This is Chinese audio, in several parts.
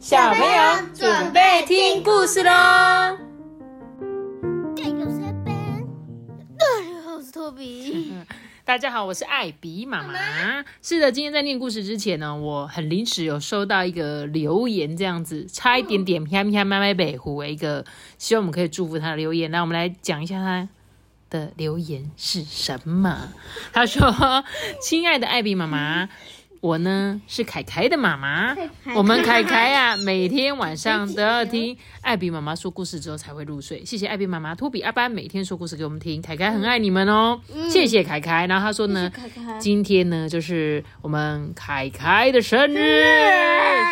小朋友准备听故事喽！我是托比。大家好，我是艾比妈妈。是的，今天在念故事之前呢，我很临时有收到一个留言，这样子差一点点啪啪麦麦北湖一个，希望我们可以祝福他的留言。那我们来讲一下他的留言是什么？他说：“亲爱的艾比妈妈。”我呢是凯凯的妈妈，我们凯凯呀，每天晚上都要听艾比妈妈说故事之后才会入睡。谢谢艾比妈妈，托比阿班每天说故事给我们听，凯凯很爱你们哦。谢谢凯凯。然后他说呢，今天呢就是我们凯凯的生日，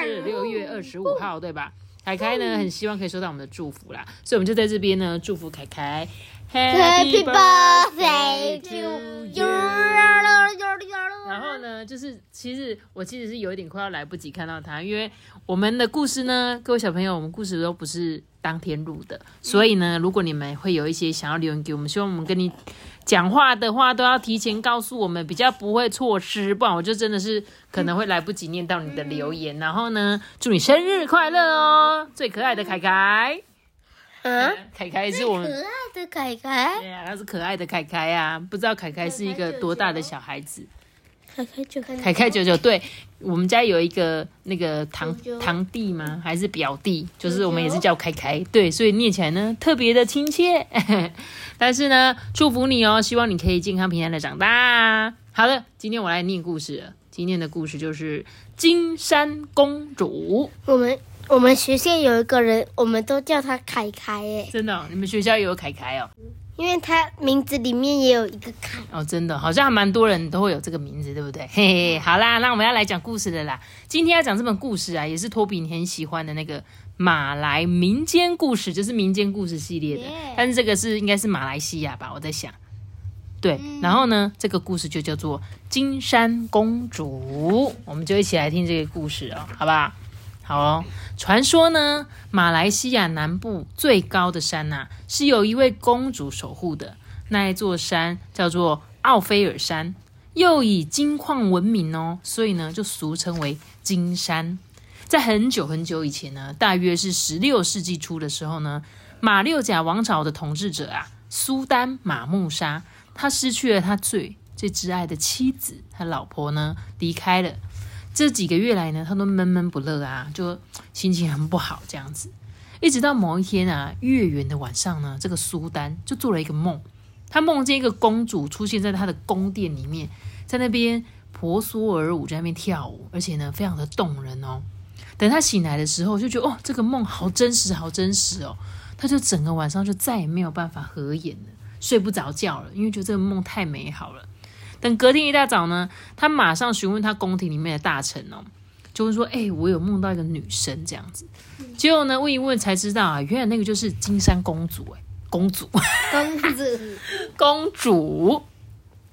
是六月二十五号，对吧？凯凯呢很希望可以收到我们的祝福啦，所以我们就在这边呢祝福凯凯，Happy birthday to you。然后呢，就是其实我其实是有一点快要来不及看到他，因为我们的故事呢，各位小朋友，我们故事都不是当天录的，所以呢，如果你们会有一些想要留言给我们，希望我们跟你讲话的话，都要提前告诉我们，比较不会错失，不然我就真的是可能会来不及念到你的留言。然后呢，祝你生日快乐哦，最可爱的凯凯，嗯，凯凯是我们可爱的凯凯，对呀，他是可爱的凯凯啊，不知道凯凯是一个多大的小孩子。凯凯九凯凯九九，对我们家有一个那个堂堂弟吗？还是表弟？就是我们也是叫凯凯，对，所以念起来呢特别的亲切。但是呢，祝福你哦，希望你可以健康平安的长大。好的，今天我来念故事了。今天的故事就是金山公主。我们我们学校有一个人，我们都叫他凯凯耶，真的哦、你们学校也有凯凯哦？因为他名字里面也有一个凯。哦，真的，好像还蛮多人都会有这个名字，对不对？嘿嘿，好啦，那我们要来讲故事的啦。今天要讲这本故事啊，也是托比你很喜欢的那个马来民间故事，就是民间故事系列的。但是这个是应该是马来西亚吧？我在想。对，然后呢，这个故事就叫做《金山公主》，我们就一起来听这个故事哦，好不好？好哦，传说呢，马来西亚南部最高的山呐、是有一位公主守护的。那一座山叫做奥菲尔山，又以金矿闻名哦，所以呢就俗称为金山。在很久很久以前呢，大约是十六世纪初的时候呢，马六甲王朝的统治者啊，苏丹马木沙，他失去了他最最挚爱的妻子，他老婆呢离开了。这几个月来呢，他都闷闷不乐啊，就心情很不好这样子。一直到某一天啊，月圆的晚上呢，这个苏丹就做了一个梦，他梦见一个公主出现在他的宫殿里面，在那边婆娑而舞，在那边跳舞，而且呢，非常的动人哦。等他醒来的时候，就觉得哦，这个梦好真实，好真实哦。他就整个晚上就再也没有办法合眼了，睡不着觉了，因为觉得这个梦太美好了。等隔天一大早呢，他马上询问他宫廷里面的大臣哦，就问说：“哎、我有梦到一个女生这样子。”结果呢，问一问才知道啊，原来那个就是金山公主哎，公主。公主，公主。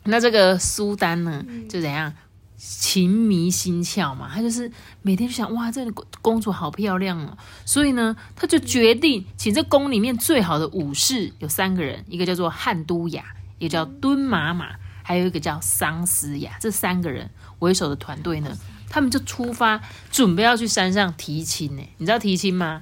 那这个苏丹呢，就怎样情迷心窍嘛？他就是每天就想，哇，这个公公主好漂亮哦。所以呢，他就决定请这宫里面最好的武士有三个人，一个叫做汉都雅，一个叫敦马马，还有一个叫桑斯雅。这三个人为首的团队呢，他们就出发，准备要去山上提亲呢。你知道提亲吗？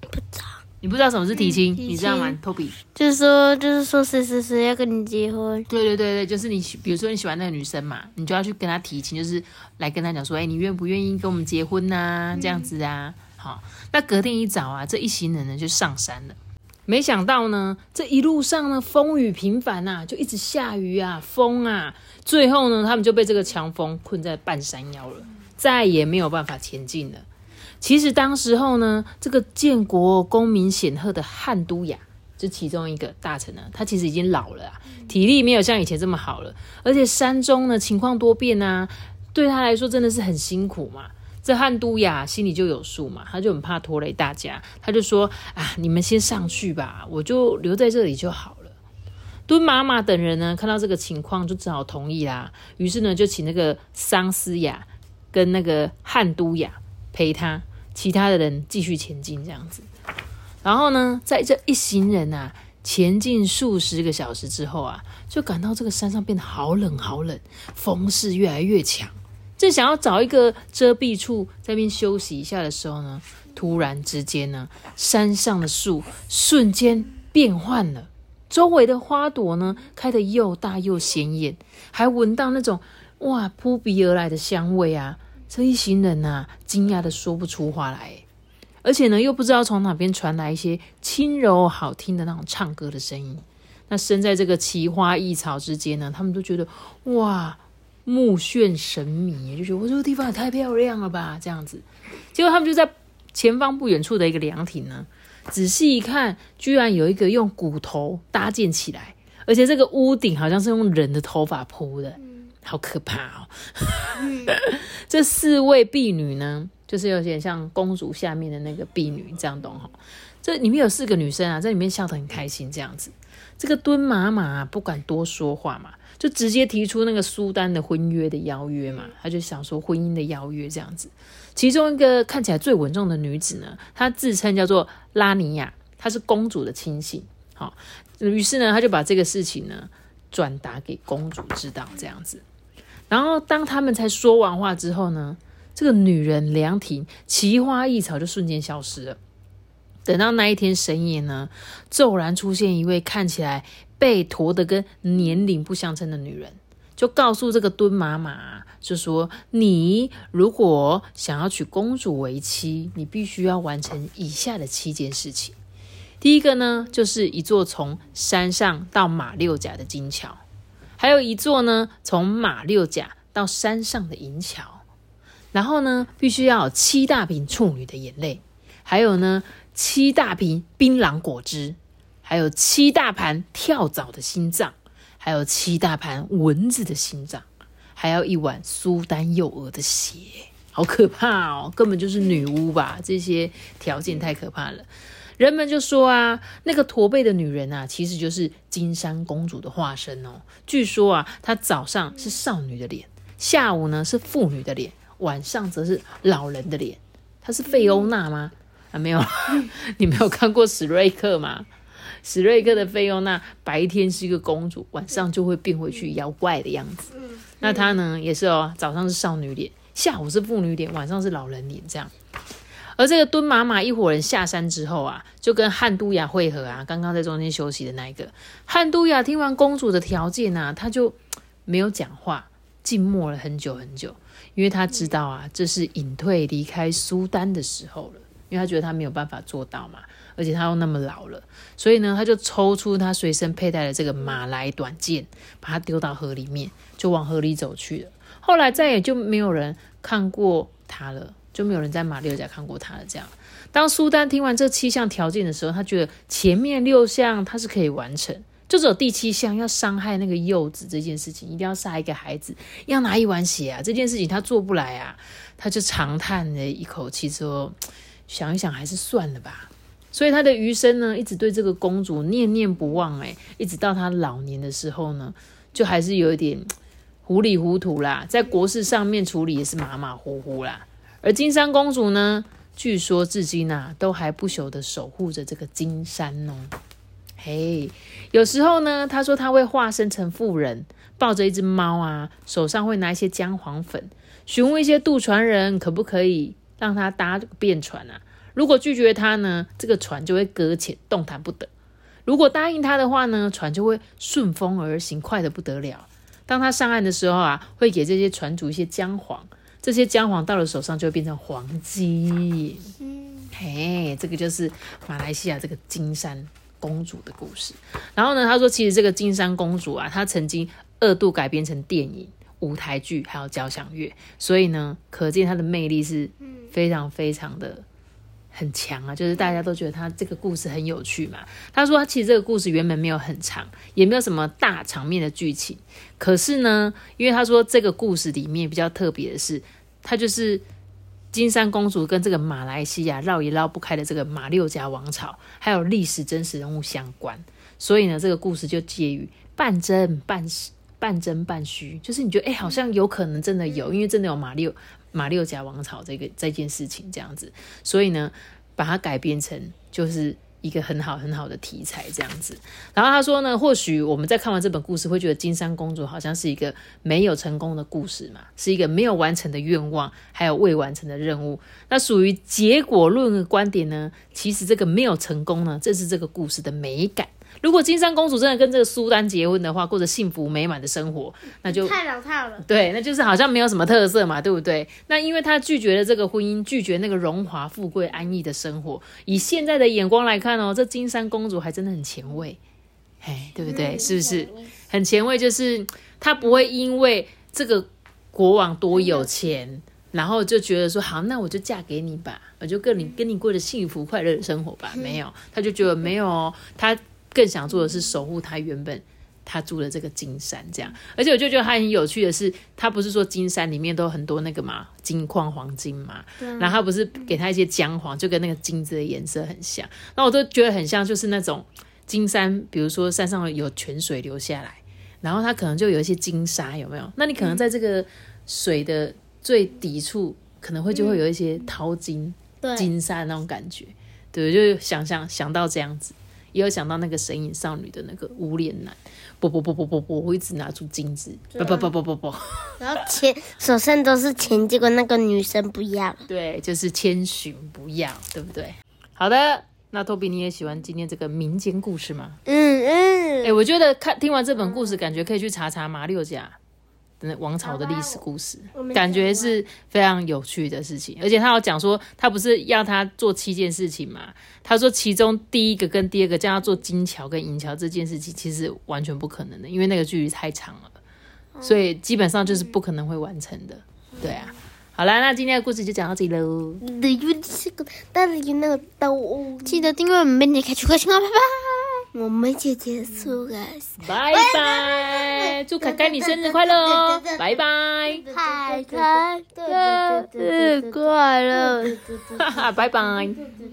不知道，你不知道什么是提亲，你知道吗？Toby。就是说，就是说谁谁谁要跟你结婚，对对对对，就是你喜，比如说你喜欢那个女生嘛，你就要去跟她提亲，就是来跟她讲说，哎，你愿不愿意跟我们结婚呐、这样子啊。好，那隔天一早啊，这一行人呢就上山了。没想到呢，这一路上呢风雨频繁呐、就一直下雨啊，风啊，最后呢他们就被这个强风困在半山腰了，再也没有办法前进了。其实当时候呢，这个建国功名显赫的汉都雅，就其中一个大臣呢，他其实已经老了啊，体力没有像以前这么好了，而且山中呢情况多变啊，对他来说真的是很辛苦嘛。这汉都雅心里就有数嘛，他就很怕拖累大家，他就说啊，你们先上去吧，我就留在这里就好了。敦妈妈等人呢，看到这个情况，就只好同意啦。于是呢，就请那个桑斯雅跟那个汉都雅陪他，其他的人继续前进这样子。然后呢，在这一行人啊前进数十个小时之后啊，就感到这个山上变得好冷好冷，风势越来越强。正想要找一个遮蔽处在那边休息一下的时候呢，突然之间呢，山上的树瞬间变换了，周围的花朵呢开得又大又显眼，还闻到那种哇扑鼻而来的香味啊！这一行人呐，惊讶的说不出话来，而且呢，又不知道从哪边传来一些轻柔好听的那种唱歌的声音。那身在这个奇花异草之间呢，他们都觉得哇。目眩神迷，就觉得我这个地方也太漂亮了吧，这样子。结果他们就在前方不远处的一个凉亭呢，仔细一看，居然有一个用骨头搭建起来，而且这个屋顶好像是用人的头发铺的，好可怕哦。这四位婢女呢，就是有点像公主下面的那个婢女，这样懂哈？这里面有四个女生啊，在里面笑得很开心，这样子。这个敦马马不敢多说话嘛。就直接提出那个苏丹的婚约的邀约嘛，他就想说婚姻的邀约这样子。其中一个看起来最稳重的女子呢，她自称叫做拉尼亚，她是公主的亲信。好，于是呢，他就把这个事情呢转达给公主知道这样子。然后当他们才说完话之后呢，这个女人凉亭奇花异草就瞬间消失了。等到那一天深夜呢，骤然出现一位看起来。被驮的跟年龄不相称的女人，就告诉这个蹲妈妈，就说：“你如果想要娶公主为妻，你必须要完成以下的七件事情。第一个呢，就是一座从山上到马六甲的金桥，还有一座呢从马六甲到山上的银桥。然后呢，必须要有七大瓶处女的眼泪，还有呢七大瓶槟榔果汁。”还有七大盘跳蚤的心脏，还有七大盘蚊子的心脏，还要一碗苏丹幼鹅的血，好可怕哦！根本就是女巫吧？这些条件太可怕了。人们就说啊，那个驼背的女人啊，其实就是金山公主的化身哦。据说啊，她早上是少女的脸，下午呢是妇女的脸，晚上则是老人的脸。她是费欧娜吗？啊，没有，你没有看过史瑞克吗？史瑞克的费欧娜白天是一个公主，晚上就会变回去妖怪的样子。那她呢，也是哦，早上是少女脸，下午是妇女脸，晚上是老人脸这样。而这个敦马马一伙人下山之后啊，就跟汉都雅会合啊。刚刚在中间休息的那一个汉都雅听完公主的条件啊，他就没有讲话，静默了很久很久，因为他知道啊，这是隐退离开苏丹的时候了，因为他觉得他没有办法做到嘛。而且他又那么老了，所以呢，他就抽出他随身佩戴的这个马来短剑，把它丢到河里面，就往河里走去了。后来再也就没有人看过他了，就没有人在马六甲看过他了。这样，当苏丹听完这七项条件的时候，他觉得前面六项他是可以完成，就只有第七项要伤害那个幼子这件事情，一定要杀一个孩子，要拿一碗血啊，这件事情他做不来啊，他就长叹了一口气，说：“想一想，还是算了吧。”所以他的余生呢，一直对这个公主念念不忘，哎，一直到他老年的时候呢，就还是有一点糊里糊涂啦，在国事上面处理也是马马虎虎啦。而金山公主呢，据说至今啊，都还不朽的守护着这个金山哦。嘿，有时候呢，他说他会化身成妇人，抱着一只猫啊，手上会拿一些姜黄粉，询问一些渡船人可不可以让他搭便船啊。如果拒绝他呢，这个船就会搁浅，动弹不得；如果答应他的话呢，船就会顺风而行，快得不得了。当他上岸的时候啊，会给这些船主一些姜黄，这些姜黄到了手上就会变成黄金。嗯，嘿，这个就是马来西亚这个金山公主的故事。然后呢，他说其实这个金山公主啊，她曾经二度改编成电影、舞台剧还有交响乐，所以呢，可见她的魅力是非常非常的。很强啊，就是大家都觉得他这个故事很有趣嘛。他说，其实这个故事原本没有很长，也没有什么大场面的剧情。可是呢，因为他说这个故事里面比较特别的是，他就是金山公主跟这个马来西亚绕也绕不开的这个马六甲王朝，还有历史真实人物相关。所以呢，这个故事就介于半真半半真半虚，就是你觉得哎，好像有可能真的有，因为真的有马六。马六甲王朝这个这件事情这样子，所以呢，把它改编成就是一个很好很好的题材这样子。然后他说呢，或许我们在看完这本故事，会觉得金山公主好像是一个没有成功的故事嘛，是一个没有完成的愿望，还有未完成的任务。那属于结果论的观点呢，其实这个没有成功呢，正是这个故事的美感。如果金山公主真的跟这个苏丹结婚的话，过着幸福美满的生活，那就太老套了。对，那就是好像没有什么特色嘛，对不对？那因为她拒绝了这个婚姻，拒绝那个荣华富贵安逸的生活。以现在的眼光来看哦，这金山公主还真的很前卫，哎，对不对？是不是很前卫？就是她不会因为这个国王多有钱，然后就觉得说好，那我就嫁给你吧，我就跟你跟你过着幸福快乐的生活吧。没有，她就觉得没有她。更想做的是守护他原本他住的这个金山，这样。而且我就觉得他很有趣的是，他不是说金山里面都很多那个嘛金矿黄金嘛，然后他不是给他一些姜黄，就跟那个金子的颜色很像。那我都觉得很像，就是那种金山，比如说山上有泉水流下来，然后它可能就有一些金沙，有没有？那你可能在这个水的最底处，可能会就会有一些淘金、金沙那种感觉。对，就想想想到这样子。也有想到那个神隐少女的那个无脸男，不不不不不不，我一直拿出金子，不不不不不不，然后钱手上都是钱，结果那个女生不要，对，就是千寻不要，对不对？好的，那托比你也喜欢今天这个民间故事吗？嗯嗯，哎，我觉得看听完这本故事，感觉可以去查查马六甲。王朝的历史故事，感觉是非常有趣的事情。而且他有讲说，他不是要他做七件事情嘛？他说其中第一个跟第二个叫他做金桥跟银桥这件事情，其实完全不可能的，因为那个距离太长了，所以基本上就是不可能会完成的。对啊，好啦，那今天的故事就讲到这里喽。记得订阅我们，并且开启快讯哦，拜拜。我们就结束了，拜拜！祝凯凯你生日快乐哦，拜拜！凯凯生日快乐，哈哈，拜拜！